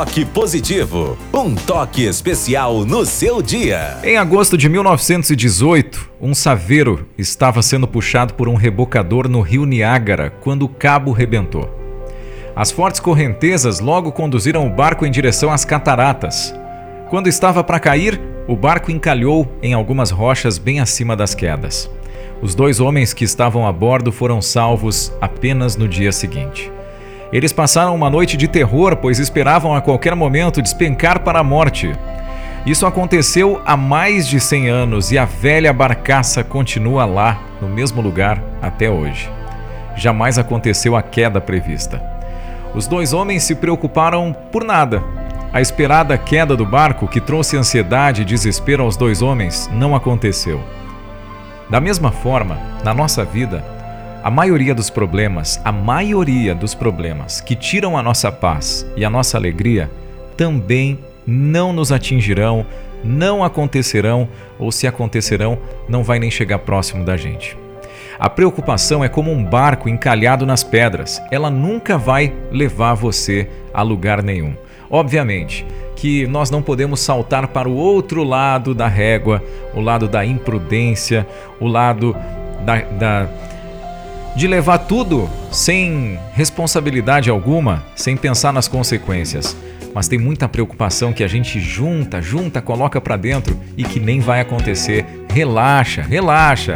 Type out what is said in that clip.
Toque Positivo, um toque especial no seu dia. Em agosto de 1918, um saveiro estava sendo puxado por um rebocador no rio Niágara quando o cabo rebentou. As fortes correntezas logo conduziram o barco em direção às cataratas. Quando estava para cair, o barco encalhou em algumas rochas bem acima das quedas. Os dois homens que estavam a bordo foram salvos apenas no dia seguinte. Eles passaram uma noite de terror, pois esperavam a qualquer momento despencar para a morte. Isso aconteceu há mais de 100 anos e a velha barcaça continua lá, no mesmo lugar, até hoje. Jamais aconteceu a queda prevista. Os dois homens se preocuparam por nada. A esperada queda do barco, que trouxe ansiedade e desespero aos dois homens, não aconteceu. Da mesma forma, na nossa vida, a maioria dos problemas, a maioria dos problemas que tiram a nossa paz e a nossa alegria também não nos atingirão, não acontecerão ou se acontecerão, não vai nem chegar próximo da gente. A preocupação é como um barco encalhado nas pedras, ela nunca vai levar você a lugar nenhum. Obviamente que nós não podemos saltar para o outro lado da régua, o lado da imprudência, o lado da, da de levar tudo sem responsabilidade alguma, sem pensar nas consequências. Mas tem muita preocupação que a gente junta, junta, coloca para dentro e que nem vai acontecer. Relaxa, relaxa.